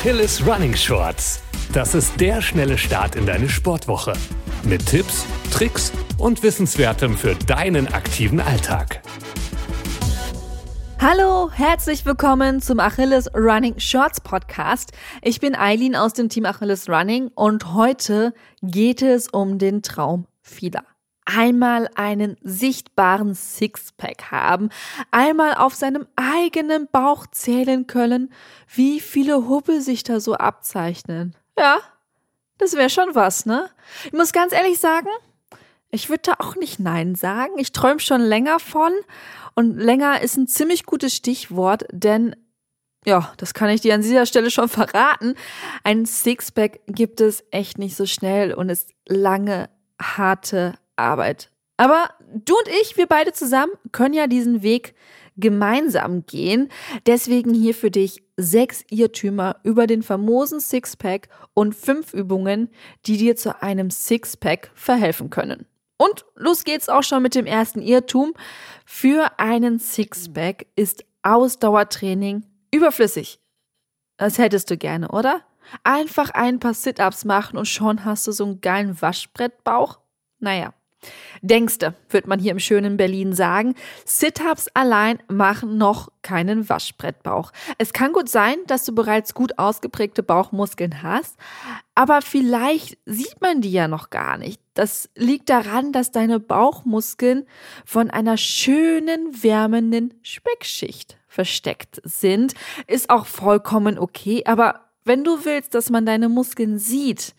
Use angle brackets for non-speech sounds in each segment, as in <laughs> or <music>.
Achilles Running Shorts. Das ist der schnelle Start in deine Sportwoche. Mit Tipps, Tricks und Wissenswertem für deinen aktiven Alltag. Hallo, herzlich willkommen zum Achilles Running Shorts Podcast. Ich bin Eileen aus dem Team Achilles Running und heute geht es um den Traum vieler einmal einen sichtbaren Sixpack haben, einmal auf seinem eigenen Bauch zählen können, wie viele Hubbel sich da so abzeichnen. Ja, das wäre schon was, ne? Ich muss ganz ehrlich sagen, ich würde da auch nicht Nein sagen. Ich träume schon länger von. Und länger ist ein ziemlich gutes Stichwort, denn ja, das kann ich dir an dieser Stelle schon verraten. Ein Sixpack gibt es echt nicht so schnell und ist lange, harte Arbeit. Aber du und ich, wir beide zusammen, können ja diesen Weg gemeinsam gehen. Deswegen hier für dich sechs Irrtümer über den famosen Sixpack und fünf Übungen, die dir zu einem Sixpack verhelfen können. Und los geht's auch schon mit dem ersten Irrtum. Für einen Sixpack ist Ausdauertraining überflüssig. Das hättest du gerne, oder? Einfach ein paar Sit-ups machen und schon hast du so einen geilen Waschbrettbauch? Naja, Denkste, wird man hier im schönen Berlin sagen, Sit-ups allein machen noch keinen Waschbrettbauch. Es kann gut sein, dass du bereits gut ausgeprägte Bauchmuskeln hast, aber vielleicht sieht man die ja noch gar nicht. Das liegt daran, dass deine Bauchmuskeln von einer schönen, wärmenden Speckschicht versteckt sind. Ist auch vollkommen okay, aber wenn du willst, dass man deine Muskeln sieht,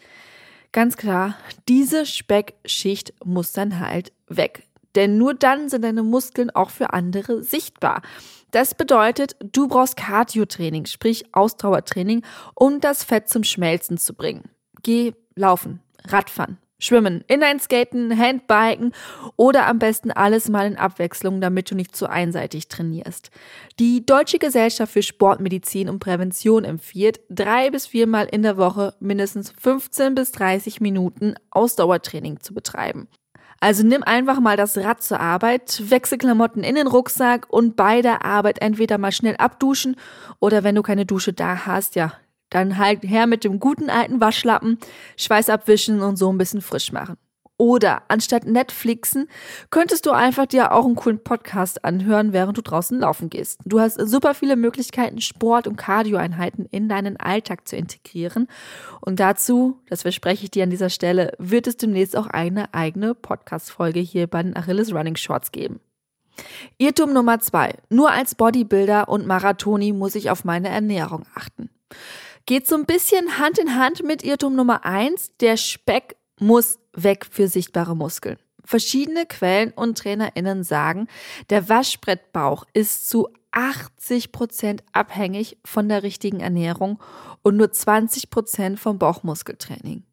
Ganz klar, diese Speckschicht muss dann halt weg. Denn nur dann sind deine Muskeln auch für andere sichtbar. Das bedeutet, du brauchst Cardio-Training, sprich Ausdauertraining, um das Fett zum Schmelzen zu bringen. Geh laufen, Radfahren, Schwimmen, Inline-Skaten, Handbiken oder am besten alles mal in Abwechslung, damit du nicht zu einseitig trainierst. Die Deutsche Gesellschaft für Sportmedizin und Prävention empfiehlt, drei bis viermal in der Woche mindestens 15 bis 30 Minuten Ausdauertraining zu betreiben. Also nimm einfach mal das Rad zur Arbeit, wechsel Klamotten in den Rucksack und bei der Arbeit entweder mal schnell abduschen oder wenn du keine Dusche da hast, ja, dann halt her mit dem guten alten Waschlappen, Schweiß abwischen und so ein bisschen frisch machen. Oder anstatt Netflixen könntest du einfach dir auch einen coolen Podcast anhören, während du draußen laufen gehst. Du hast super viele Möglichkeiten, Sport- und Cardioeinheiten in deinen Alltag zu integrieren. Und dazu, das verspreche ich dir an dieser Stelle, wird es demnächst auch eine eigene Podcast-Folge hier bei den Achilles Running Shorts geben. Irrtum Nummer zwei. Nur als Bodybuilder und Marathoni muss ich auf meine Ernährung achten geht so ein bisschen Hand in Hand mit Irrtum Nummer eins. Der Speck muss weg für sichtbare Muskeln. Verschiedene Quellen und TrainerInnen sagen, der Waschbrettbauch ist zu 80 Prozent abhängig von der richtigen Ernährung und nur 20 Prozent vom Bauchmuskeltraining.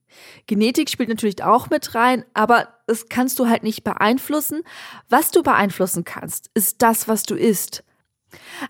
Genetik spielt natürlich auch mit rein, aber das kannst du halt nicht beeinflussen. Was du beeinflussen kannst, ist das, was du isst.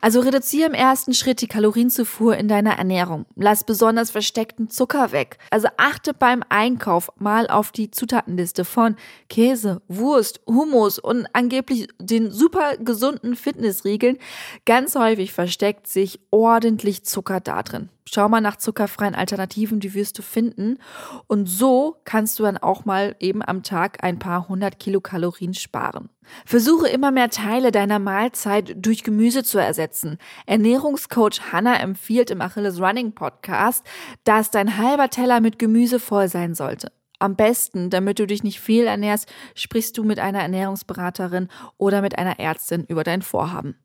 Also reduziere im ersten Schritt die Kalorienzufuhr in deiner Ernährung. Lass besonders versteckten Zucker weg. Also achte beim Einkauf mal auf die Zutatenliste von Käse, Wurst, Hummus und angeblich den super gesunden Fitnessriegeln. Ganz häufig versteckt sich ordentlich Zucker da drin. Schau mal nach zuckerfreien Alternativen, die wirst du finden. Und so kannst du dann auch mal eben am Tag ein paar hundert Kilokalorien sparen. Versuche immer mehr Teile deiner Mahlzeit durch Gemüse zu ersetzen. Ernährungscoach Hannah empfiehlt im Achilles Running Podcast, dass dein halber Teller mit Gemüse voll sein sollte. Am besten, damit du dich nicht viel ernährst, sprichst du mit einer Ernährungsberaterin oder mit einer Ärztin über dein Vorhaben.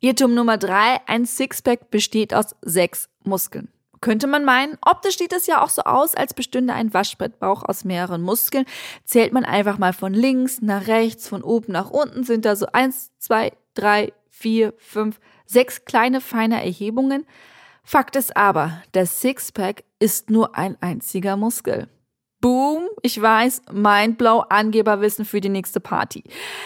Irrtum Nummer drei, ein Sixpack besteht aus sechs Muskeln. Könnte man meinen, optisch sieht es ja auch so aus, als bestünde ein Waschbrettbauch aus mehreren Muskeln. Zählt man einfach mal von links nach rechts, von oben nach unten, sind da so eins, zwei, drei, vier, fünf, sechs kleine feine Erhebungen. Fakt ist aber, der Sixpack ist nur ein einziger Muskel. Boom, ich weiß, Mindblow, Angeberwissen für die nächste Party.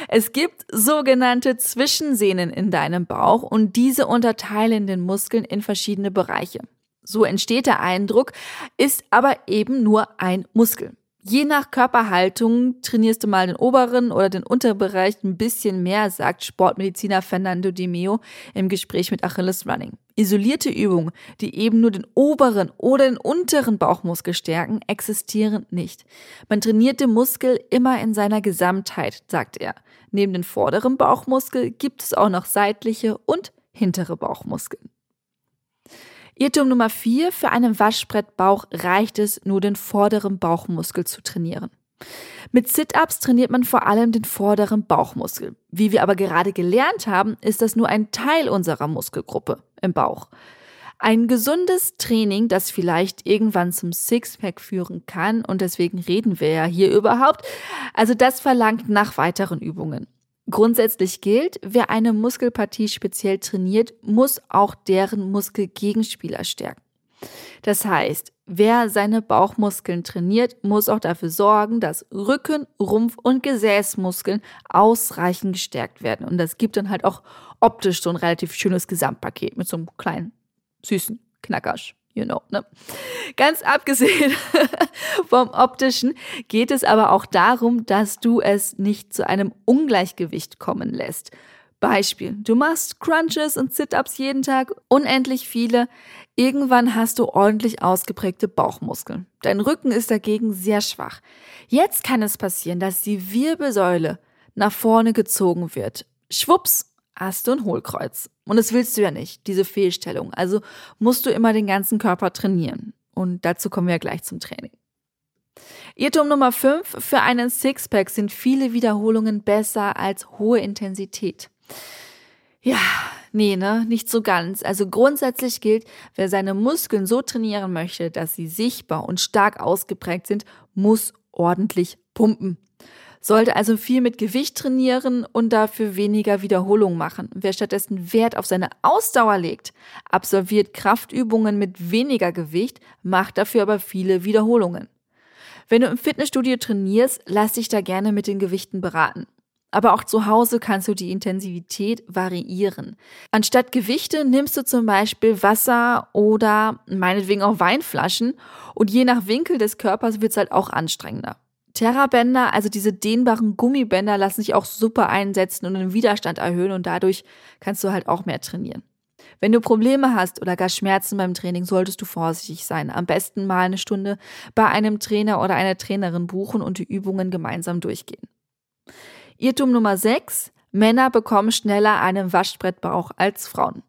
Es gibt sogenannte Zwischensehnen in deinem Bauch und diese unterteilen den Muskeln in verschiedene Bereiche. So entsteht der Eindruck, ist aber eben nur ein Muskel. Je nach Körperhaltung trainierst du mal den oberen oder den Unterbereich ein bisschen mehr, sagt Sportmediziner Fernando Di Meo im Gespräch mit Achilles Running. Isolierte Übungen, die eben nur den oberen oder den unteren Bauchmuskel stärken, existieren nicht. Man trainiert den Muskel immer in seiner Gesamtheit, sagt er. Neben den vorderen Bauchmuskel gibt es auch noch seitliche und hintere Bauchmuskeln. Irrtum Nummer 4. Für einen Waschbrettbauch reicht es, nur den vorderen Bauchmuskel zu trainieren. Mit Sit-ups trainiert man vor allem den vorderen Bauchmuskel. Wie wir aber gerade gelernt haben, ist das nur ein Teil unserer Muskelgruppe im Bauch. Ein gesundes Training, das vielleicht irgendwann zum Sixpack führen kann, und deswegen reden wir ja hier überhaupt, also das verlangt nach weiteren Übungen. Grundsätzlich gilt, wer eine Muskelpartie speziell trainiert, muss auch deren Muskelgegenspieler stärken. Das heißt, wer seine Bauchmuskeln trainiert, muss auch dafür sorgen, dass Rücken, Rumpf und Gesäßmuskeln ausreichend gestärkt werden. Und das gibt dann halt auch optisch so ein relativ schönes Gesamtpaket mit so einem kleinen, süßen Knackersch you know, ne? Ganz abgesehen <laughs> vom optischen geht es aber auch darum, dass du es nicht zu einem Ungleichgewicht kommen lässt. Beispiel, du machst Crunches und Sit-ups jeden Tag, unendlich viele. Irgendwann hast du ordentlich ausgeprägte Bauchmuskeln. Dein Rücken ist dagegen sehr schwach. Jetzt kann es passieren, dass die Wirbelsäule nach vorne gezogen wird. Schwupps, hast du ein Hohlkreuz. Und das willst du ja nicht, diese Fehlstellung. Also musst du immer den ganzen Körper trainieren. Und dazu kommen wir gleich zum Training. Irrtum Nummer 5. Für einen Sixpack sind viele Wiederholungen besser als hohe Intensität. Ja, nee, ne, nicht so ganz. Also grundsätzlich gilt, wer seine Muskeln so trainieren möchte, dass sie sichtbar und stark ausgeprägt sind, muss ordentlich pumpen sollte also viel mit Gewicht trainieren und dafür weniger Wiederholungen machen. Wer stattdessen Wert auf seine Ausdauer legt, absolviert Kraftübungen mit weniger Gewicht, macht dafür aber viele Wiederholungen. Wenn du im Fitnessstudio trainierst, lass dich da gerne mit den Gewichten beraten. Aber auch zu Hause kannst du die Intensität variieren. Anstatt Gewichte nimmst du zum Beispiel Wasser oder meinetwegen auch Weinflaschen und je nach Winkel des Körpers wird es halt auch anstrengender. Terrabänder, also diese dehnbaren Gummibänder, lassen sich auch super einsetzen und den Widerstand erhöhen und dadurch kannst du halt auch mehr trainieren. Wenn du Probleme hast oder gar Schmerzen beim Training, solltest du vorsichtig sein. Am besten mal eine Stunde bei einem Trainer oder einer Trainerin buchen und die Übungen gemeinsam durchgehen. Irrtum Nummer 6. Männer bekommen schneller einen Waschbrettbauch als Frauen.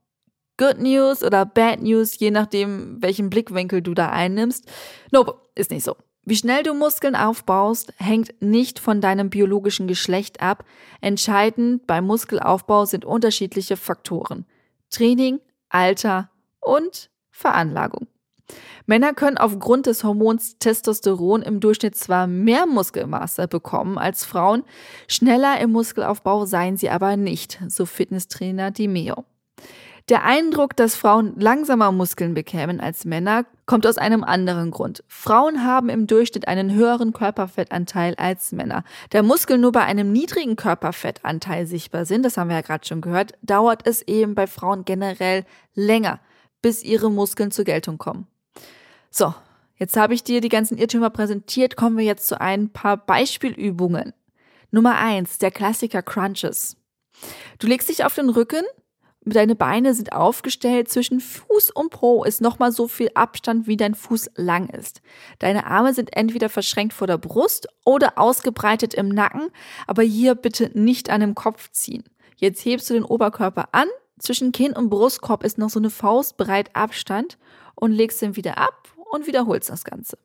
Good News oder Bad News, je nachdem, welchen Blickwinkel du da einnimmst. Nope, ist nicht so. Wie schnell du Muskeln aufbaust, hängt nicht von deinem biologischen Geschlecht ab. Entscheidend beim Muskelaufbau sind unterschiedliche Faktoren. Training, Alter und Veranlagung. Männer können aufgrund des Hormons Testosteron im Durchschnitt zwar mehr Muskelmasse bekommen als Frauen, schneller im Muskelaufbau seien sie aber nicht, so Fitnesstrainer Dimeo. Der Eindruck, dass Frauen langsamer Muskeln bekämen als Männer, kommt aus einem anderen Grund. Frauen haben im Durchschnitt einen höheren Körperfettanteil als Männer. Da Muskeln nur bei einem niedrigen Körperfettanteil sichtbar sind, das haben wir ja gerade schon gehört, dauert es eben bei Frauen generell länger, bis ihre Muskeln zur Geltung kommen. So, jetzt habe ich dir die ganzen Irrtümer präsentiert, kommen wir jetzt zu ein paar Beispielübungen. Nummer eins, der Klassiker Crunches. Du legst dich auf den Rücken, Deine Beine sind aufgestellt. Zwischen Fuß und Po ist nochmal so viel Abstand, wie dein Fuß lang ist. Deine Arme sind entweder verschränkt vor der Brust oder ausgebreitet im Nacken, aber hier bitte nicht an dem Kopf ziehen. Jetzt hebst du den Oberkörper an. Zwischen Kinn und Brustkorb ist noch so eine Faustbreit Abstand und legst ihn wieder ab und wiederholst das Ganze.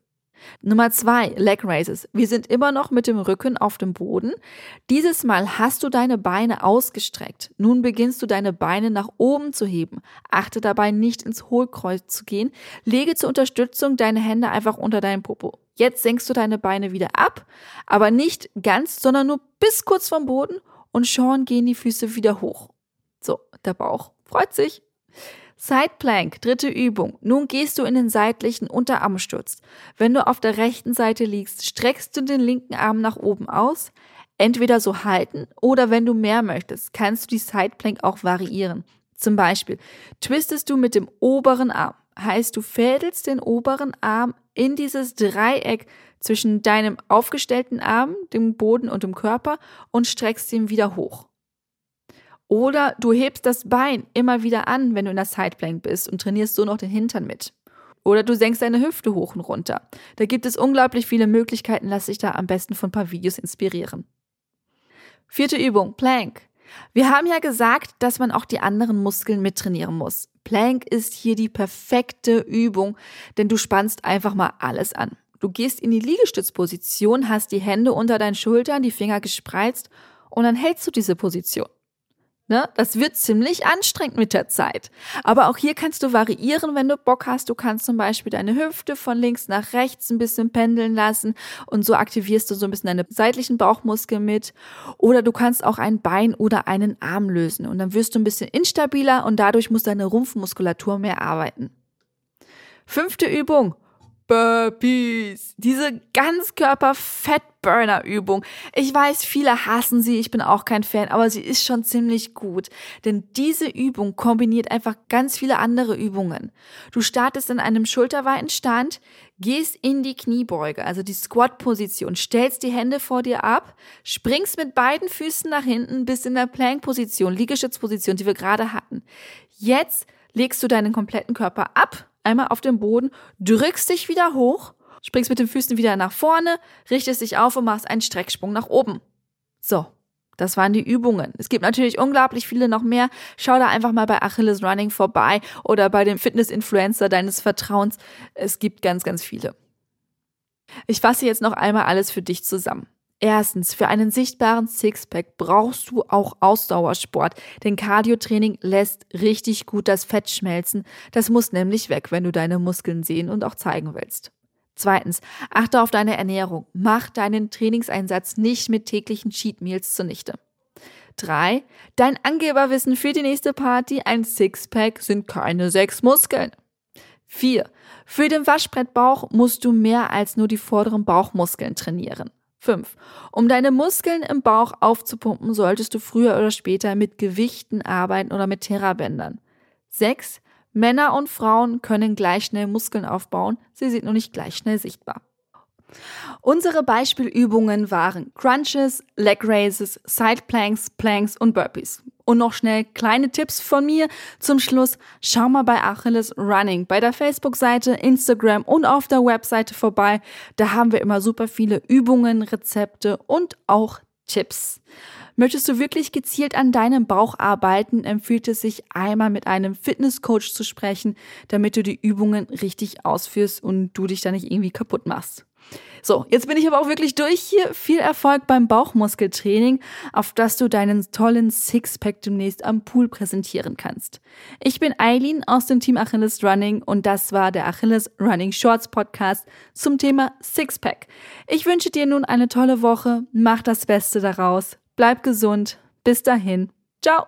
Nummer zwei, Leg Raises. Wir sind immer noch mit dem Rücken auf dem Boden. Dieses Mal hast du deine Beine ausgestreckt. Nun beginnst du deine Beine nach oben zu heben. Achte dabei nicht ins Hohlkreuz zu gehen. Lege zur Unterstützung deine Hände einfach unter deinen Popo. Jetzt senkst du deine Beine wieder ab, aber nicht ganz, sondern nur bis kurz vom Boden und schon gehen die Füße wieder hoch. So, der Bauch freut sich. Side Plank, dritte Übung. Nun gehst du in den seitlichen Unterarmsturz. Wenn du auf der rechten Seite liegst, streckst du den linken Arm nach oben aus. Entweder so halten oder wenn du mehr möchtest, kannst du die Side Plank auch variieren. Zum Beispiel twistest du mit dem oberen Arm. Heißt, du fädelst den oberen Arm in dieses Dreieck zwischen deinem aufgestellten Arm, dem Boden und dem Körper und streckst ihn wieder hoch. Oder du hebst das Bein immer wieder an, wenn du in der Sideplank bist und trainierst so noch den Hintern mit. Oder du senkst deine Hüfte hoch und runter. Da gibt es unglaublich viele Möglichkeiten, lass dich da am besten von ein paar Videos inspirieren. Vierte Übung, Plank. Wir haben ja gesagt, dass man auch die anderen Muskeln mittrainieren muss. Plank ist hier die perfekte Übung, denn du spannst einfach mal alles an. Du gehst in die Liegestützposition, hast die Hände unter deinen Schultern, die Finger gespreizt und dann hältst du diese Position. Ne? Das wird ziemlich anstrengend mit der Zeit. Aber auch hier kannst du variieren, wenn du Bock hast. Du kannst zum Beispiel deine Hüfte von links nach rechts ein bisschen pendeln lassen und so aktivierst du so ein bisschen deine seitlichen Bauchmuskeln mit. Oder du kannst auch ein Bein oder einen Arm lösen und dann wirst du ein bisschen instabiler und dadurch muss deine Rumpfmuskulatur mehr arbeiten. Fünfte Übung. Burpees. Diese Ganzkörper-Fettburner-Übung. Ich weiß, viele hassen sie, ich bin auch kein Fan, aber sie ist schon ziemlich gut. Denn diese Übung kombiniert einfach ganz viele andere Übungen. Du startest in einem schulterweiten Stand, gehst in die Kniebeuge, also die Squat-Position, stellst die Hände vor dir ab, springst mit beiden Füßen nach hinten bis in der Plank-Position, Liegestützposition, die wir gerade hatten. Jetzt legst du deinen kompletten Körper ab, einmal auf den Boden, drückst dich wieder hoch, springst mit den Füßen wieder nach vorne, richtest dich auf und machst einen Strecksprung nach oben. So, das waren die Übungen. Es gibt natürlich unglaublich viele noch mehr. Schau da einfach mal bei Achilles Running vorbei oder bei dem Fitness-Influencer deines Vertrauens. Es gibt ganz, ganz viele. Ich fasse jetzt noch einmal alles für dich zusammen. Erstens, für einen sichtbaren Sixpack brauchst du auch Ausdauersport, denn Cardiotraining lässt richtig gut das Fett schmelzen. Das muss nämlich weg, wenn du deine Muskeln sehen und auch zeigen willst. Zweitens, achte auf deine Ernährung. Mach deinen Trainingseinsatz nicht mit täglichen Cheat Meals zunichte. Drei, dein Angeberwissen für die nächste Party, ein Sixpack sind keine sechs Muskeln. Vier, für den Waschbrettbauch musst du mehr als nur die vorderen Bauchmuskeln trainieren. 5. Um deine Muskeln im Bauch aufzupumpen, solltest du früher oder später mit Gewichten arbeiten oder mit Terrabändern. 6. Männer und Frauen können gleich schnell Muskeln aufbauen, sie sind nur nicht gleich schnell sichtbar. Unsere Beispielübungen waren Crunches, Leg Raises, Side Planks, Planks und Burpees. Und noch schnell kleine Tipps von mir zum Schluss. Schau mal bei Achilles Running bei der Facebook-Seite, Instagram und auf der Webseite vorbei. Da haben wir immer super viele Übungen, Rezepte und auch Tipps. Möchtest du wirklich gezielt an deinem Bauch arbeiten, empfiehlt es sich einmal mit einem Fitnesscoach zu sprechen, damit du die Übungen richtig ausführst und du dich da nicht irgendwie kaputt machst. So, jetzt bin ich aber auch wirklich durch hier. Viel Erfolg beim Bauchmuskeltraining, auf das du deinen tollen Sixpack demnächst am Pool präsentieren kannst. Ich bin Eileen aus dem Team Achilles Running und das war der Achilles Running Shorts Podcast zum Thema Sixpack. Ich wünsche dir nun eine tolle Woche, mach das Beste daraus, bleib gesund, bis dahin, ciao!